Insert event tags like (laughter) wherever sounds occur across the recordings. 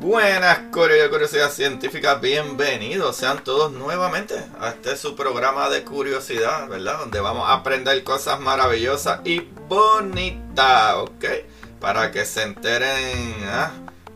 Buenas de Curiosidad Científica, bienvenidos sean todos nuevamente a este su programa de curiosidad, ¿verdad? Donde vamos a aprender cosas maravillosas y bonitas, ¿ok? Para que se enteren ¿ah?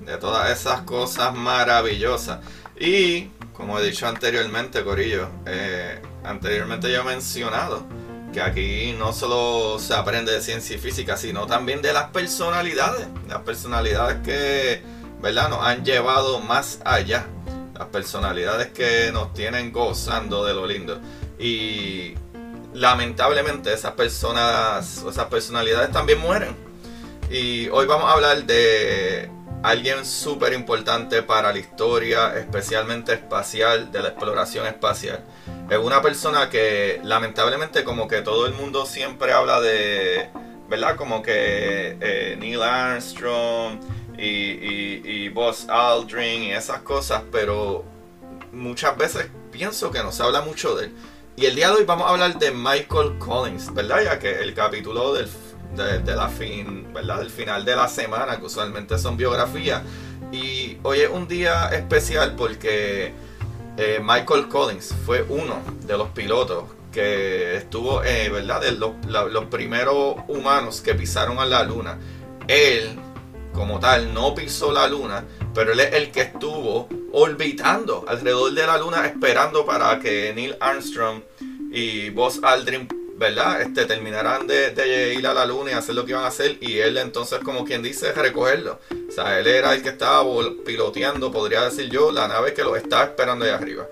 de todas esas cosas maravillosas. Y, como he dicho anteriormente, Corillo, eh, anteriormente yo he mencionado que aquí no solo se aprende de ciencia y física, sino también de las personalidades, las personalidades que ¿verdad? Nos han llevado más allá. Las personalidades que nos tienen gozando de lo lindo. Y lamentablemente esas personas, esas personalidades también mueren. Y hoy vamos a hablar de alguien súper importante para la historia, especialmente espacial, de la exploración espacial. Es una persona que lamentablemente como que todo el mundo siempre habla de, ¿verdad? Como que eh, Neil Armstrong, y, y, y Buzz Aldrin y esas cosas, pero muchas veces pienso que no se habla mucho de él. Y el día de hoy vamos a hablar de Michael Collins, ¿verdad? Ya que el capítulo del, de, la fin, ¿verdad? del final de la semana, que usualmente son biografías. Y hoy es un día especial porque eh, Michael Collins fue uno de los pilotos que estuvo, eh, ¿verdad? De los, los primeros humanos que pisaron a la luna. Él como tal no pisó la luna, pero él es el que estuvo orbitando alrededor de la luna esperando para que Neil Armstrong y Buzz Aldrin, ¿verdad? Este, terminaran de, ir a la luna y hacer lo que iban a hacer y él entonces como quien dice recogerlo. O sea, él era el que estaba piloteando, podría decir yo, la nave que lo estaba esperando ahí arriba.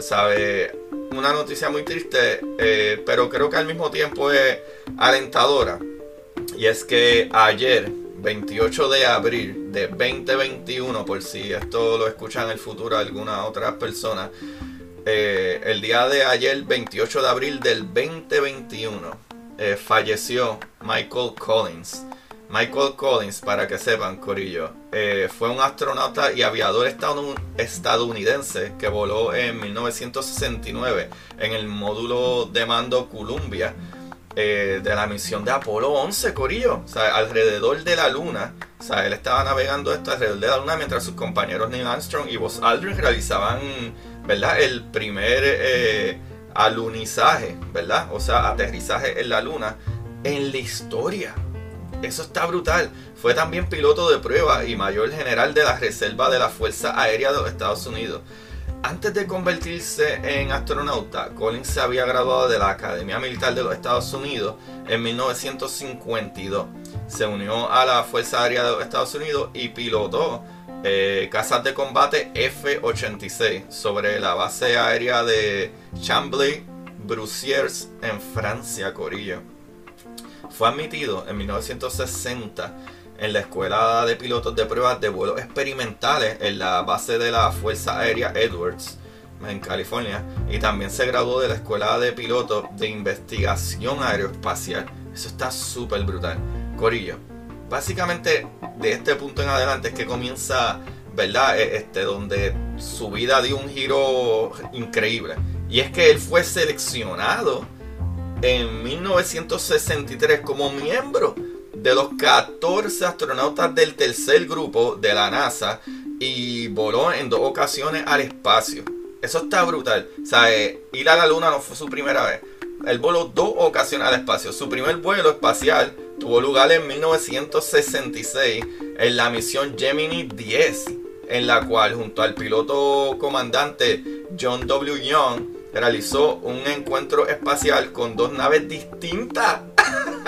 ¿Sabe? Una noticia muy triste, eh, pero creo que al mismo tiempo es alentadora. Y es que ayer, 28 de abril de 2021, por si esto lo escuchan en el futuro alguna otra persona, eh, el día de ayer, 28 de abril del 2021, eh, falleció Michael Collins. Michael Collins, para que sepan, Corillo, eh, fue un astronauta y aviador estadounidense que voló en 1969 en el módulo de mando Columbia eh, de la misión de Apolo 11, Corillo. O sea, alrededor de la Luna. O sea, él estaba navegando esto alrededor de la Luna mientras sus compañeros Neil Armstrong y Buzz Aldrin realizaban, ¿verdad? El primer eh, alunizaje, ¿verdad? O sea, aterrizaje en la Luna en la historia. Eso está brutal. Fue también piloto de prueba y mayor general de la Reserva de la Fuerza Aérea de los Estados Unidos. Antes de convertirse en astronauta, Collins se había graduado de la Academia Militar de los Estados Unidos en 1952. Se unió a la Fuerza Aérea de los Estados Unidos y pilotó eh, casas de combate F-86 sobre la base aérea de Chambly-Brussiers en Francia, Corillo. Fue admitido en 1960 en la Escuela de Pilotos de Pruebas de Vuelos Experimentales en la base de la Fuerza Aérea Edwards en California y también se graduó de la Escuela de Pilotos de Investigación Aeroespacial. Eso está súper brutal. Corillo, básicamente de este punto en adelante es que comienza, ¿verdad? E, este, donde su vida dio un giro increíble. Y es que él fue seleccionado en 1963 como miembro de los 14 astronautas del tercer grupo de la NASA y voló en dos ocasiones al espacio. Eso está brutal. O sea, eh, ir a la luna no fue su primera vez. Él voló dos ocasiones al espacio. Su primer vuelo espacial tuvo lugar en 1966 en la misión Gemini 10, en la cual junto al piloto comandante John W. Young realizó un encuentro espacial con dos naves distintas. (laughs)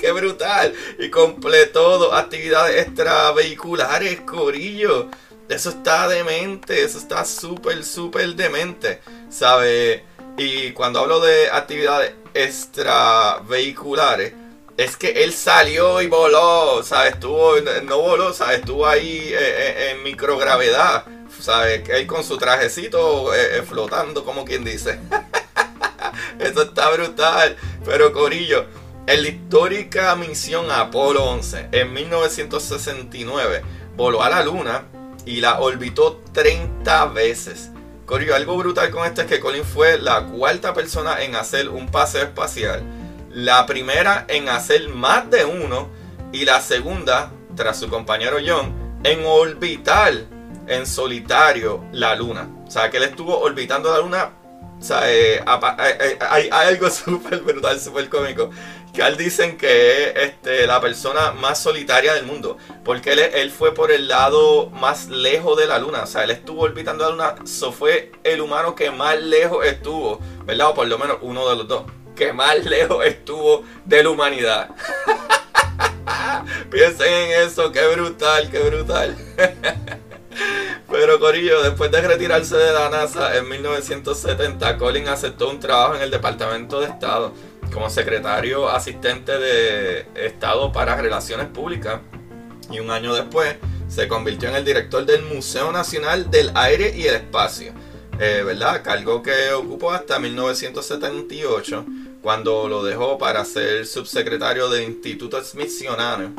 ¡Qué brutal! Y completó dos actividades extravehiculares, Corillo. Eso está demente, eso está súper, súper demente, ¿sabe? Y cuando hablo de actividades extravehiculares, es que él salió y voló, ¿sabes? Estuvo, no voló, ¿sabes? Estuvo ahí eh, eh, en microgravedad, ¿sabes? Él con su trajecito eh, flotando, como quien dice. (laughs) Eso está brutal. Pero Corillo, en la histórica misión Apolo 11, en 1969, voló a la Luna y la orbitó 30 veces. Corillo, algo brutal con esto es que Colin fue la cuarta persona en hacer un paseo espacial la primera en hacer más de uno y la segunda, tras su compañero John, en orbitar en solitario la luna. O sea, que él estuvo orbitando la luna. O sea, eh, eh, eh, hay, algo (laughs) súper brutal, súper cómico. Que él dicen que es este, la persona más solitaria del mundo. Porque él, fue por el lado más lejos de la luna. O sea, él estuvo orbitando la luna. Eso fue el humano que más lejos estuvo. ¿Verdad? O por lo menos uno de los dos que más (laughs) lejos estuvo de la humanidad. (laughs) Piensen en eso, qué brutal, qué brutal. (laughs) Pero Corillo, después de retirarse de la NASA en 1970, Colin aceptó un trabajo en el Departamento de Estado como secretario asistente de Estado para Relaciones Públicas. Y un año después se convirtió en el director del Museo Nacional del Aire y el Espacio. Eh, ¿Verdad? Cargo que ocupó hasta 1978 cuando lo dejó para ser subsecretario del Instituto Smithsoniano.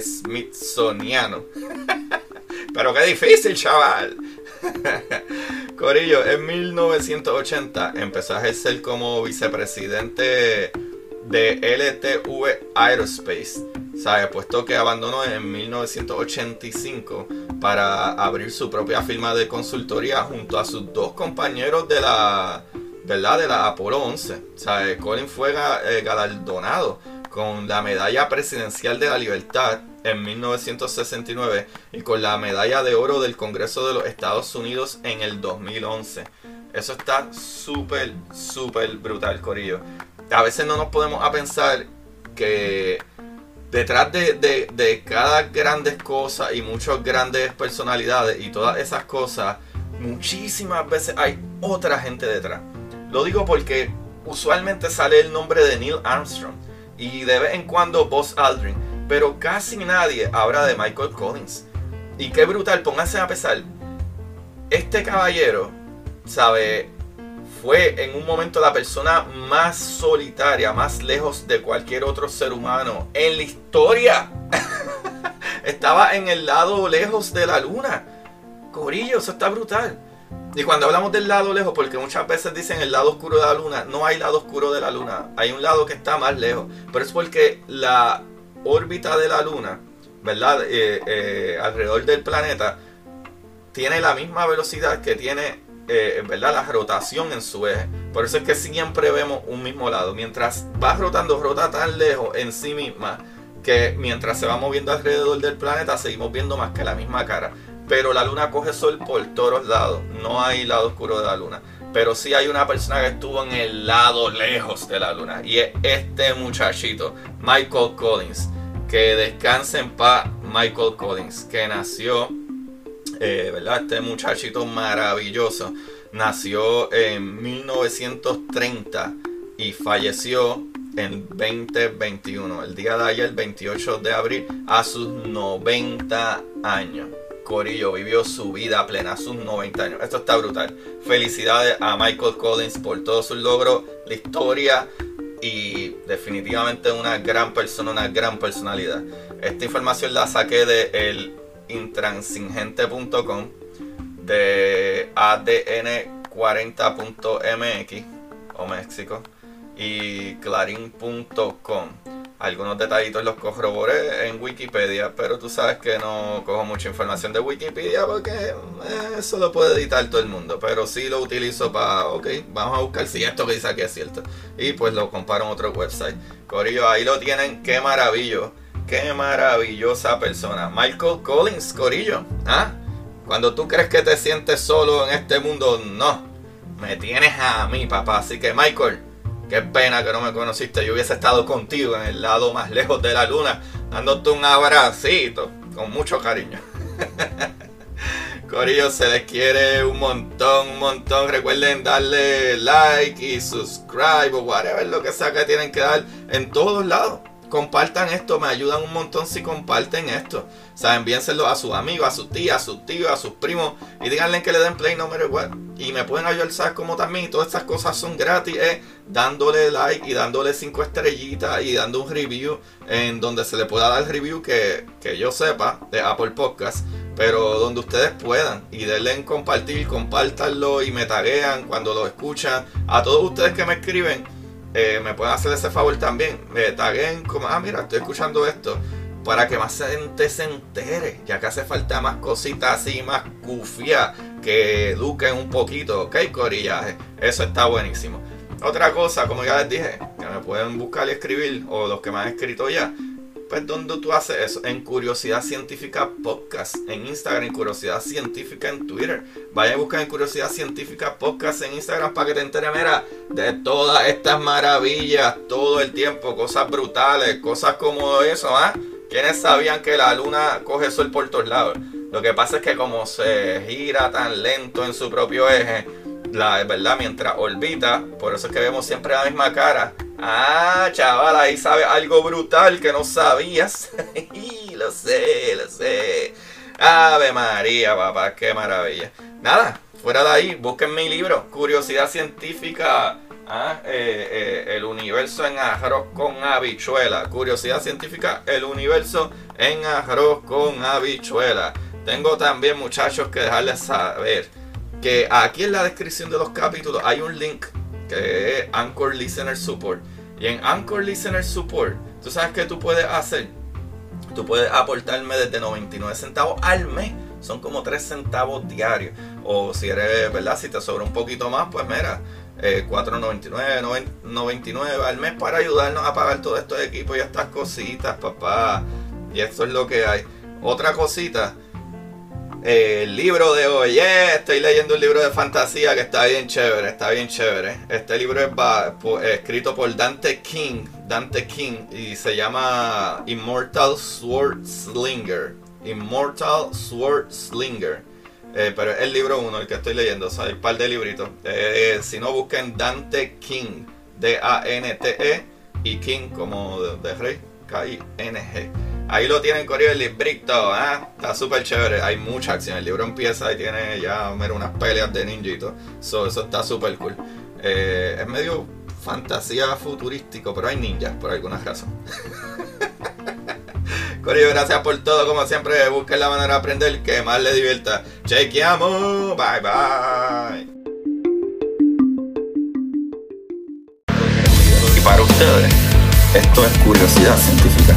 Smithsoniano. (laughs) Pero qué difícil, chaval. (laughs) Corillo, en 1980 empezó a ejercer como vicepresidente de LTV Aerospace. ¿Sabe? Puesto que abandonó en 1985 para abrir su propia firma de consultoría junto a sus dos compañeros de la ¿verdad? De la Apolo 11. O sea, Colin fue eh, galardonado con la medalla presidencial de la libertad en 1969 y con la medalla de oro del Congreso de los Estados Unidos en el 2011. Eso está súper, súper brutal, Corillo. A veces no nos podemos a pensar que detrás de, de, de cada grandes cosa y muchas grandes personalidades y todas esas cosas, muchísimas veces hay otra gente detrás. Lo digo porque usualmente sale el nombre de Neil Armstrong y de vez en cuando Buzz Aldrin, pero casi nadie habla de Michael Collins. Y qué brutal, pónganse a pesar. Este caballero, sabe, fue en un momento la persona más solitaria, más lejos de cualquier otro ser humano en la historia. (laughs) Estaba en el lado lejos de la luna. Corillo, eso está brutal. Y cuando hablamos del lado lejos, porque muchas veces dicen el lado oscuro de la luna, no hay lado oscuro de la luna, hay un lado que está más lejos. Pero es porque la órbita de la luna, ¿verdad? Eh, eh, alrededor del planeta, tiene la misma velocidad que tiene, eh, ¿verdad? La rotación en su eje. Por eso es que siempre vemos un mismo lado. Mientras va rotando, rota tan lejos en sí misma que mientras se va moviendo alrededor del planeta, seguimos viendo más que la misma cara. Pero la luna coge sol por todos lados. No hay lado oscuro de la luna. Pero sí hay una persona que estuvo en el lado lejos de la luna. Y es este muchachito, Michael Collins. Que descanse en Michael Collins. Que nació, eh, ¿verdad? Este muchachito maravilloso. Nació en 1930 y falleció en 2021. El día de ayer, 28 de abril, a sus 90 años. Corillo vivió su vida plena, sus 90 años. Esto está brutal. Felicidades a Michael Collins por todos sus logros, la historia y definitivamente una gran persona, una gran personalidad. Esta información la saqué de el intransigente.com, de adn40.mx o México y clarín.com. Algunos detallitos los corroboré en Wikipedia, pero tú sabes que no cojo mucha información de Wikipedia porque eh, eso lo puede editar todo el mundo. Pero sí lo utilizo para, ok, vamos a buscar si esto que dice aquí es cierto. Y pues lo comparo en otro website. Corillo, ahí lo tienen, qué maravillo. Qué maravillosa persona. Michael Collins, Corillo. ¿Ah? Cuando tú crees que te sientes solo en este mundo, no. me tienes a mí, papá. Así que, Michael, qué pena que no me conociste. Yo hubiese estado contigo en el lado más lejos de la luna, dándote un abracito, con mucho cariño. (laughs) Corillo, se les quiere un montón, un montón. Recuerden darle like y subscribe o whatever lo que sea que tienen que dar en todos lados compartan esto, me ayudan un montón si comparten esto. O sea, envíenselo a sus amigos, a sus tías, a sus tíos, a sus primos y díganle que le den play no matter what. Y me pueden ayudar, ¿sabes? Como también, todas estas cosas son gratis, eh, dándole like y dándole cinco estrellitas y dando un review en donde se le pueda dar review que, que yo sepa de Apple Podcast, pero donde ustedes puedan y denle en compartir, compártanlo y me taguean cuando lo escuchan. A todos ustedes que me escriben eh, me pueden hacer ese favor también. Me taguen como, ah, mira, estoy escuchando esto. Para que más gente se entere. Ya que hace falta más cositas así, más cufia. Que eduquen un poquito, ¿ok, corillaje? Eso está buenísimo. Otra cosa, como ya les dije, que me pueden buscar y escribir, o los que me han escrito ya pues ¿dónde tú haces eso? En Curiosidad Científica Podcast, en Instagram, en Curiosidad Científica en Twitter. Vaya a buscar en Curiosidad Científica Podcast en Instagram para que te enteres, mira, de todas estas maravillas todo el tiempo, cosas brutales, cosas como eso, ¿ah? ¿Quiénes sabían que la luna coge sol por todos lados? Lo que pasa es que como se gira tan lento en su propio eje, la verdad, mientras orbita, por eso es que vemos siempre la misma cara, Ah, chaval, ahí sabe algo brutal que no sabías. (laughs) lo sé, lo sé. Ave María, papá, qué maravilla. Nada, fuera de ahí, busquen mi libro, Curiosidad Científica. Ah, eh, eh, el universo en arroz con habichuela. Curiosidad científica, el universo en arroz con habichuela. Tengo también, muchachos, que dejarles saber que aquí en la descripción de los capítulos hay un link que es Anchor Listener Support. Y en Anchor Listener Support, ¿tú sabes qué tú puedes hacer? Tú puedes aportarme desde 99 centavos al mes. Son como 3 centavos diarios. O si eres, ¿verdad? Si te sobra un poquito más, pues mira, eh, 4.99, 99 al mes para ayudarnos a pagar todo estos equipos y estas cositas, papá. Y esto es lo que hay. Otra cosita el libro de hoy, estoy leyendo un libro de fantasía que está bien chévere, está bien chévere. Este libro es escrito por Dante King, Dante King, y se llama Immortal Sword Slinger. Immortal Sword Slinger. Eh, pero es el libro uno, el que estoy leyendo, o sea, hay un par de libritos. Eh, si no, busquen Dante King, D-A-N-T-E, y King como de, rey, K-I-N-G. Ahí lo tienen corrido el librito, ¿eh? está súper chévere, hay mucha acción, el libro empieza y tiene ya unas peleas de ninjito, eso está súper cool. Eh, es medio fantasía futurístico, pero hay ninjas por alguna razón. (laughs) Corillo, gracias por todo, como siempre, busquen la manera de aprender que más le divierta. Chequeamos, bye bye. Y para ustedes, esto es curiosidad científica.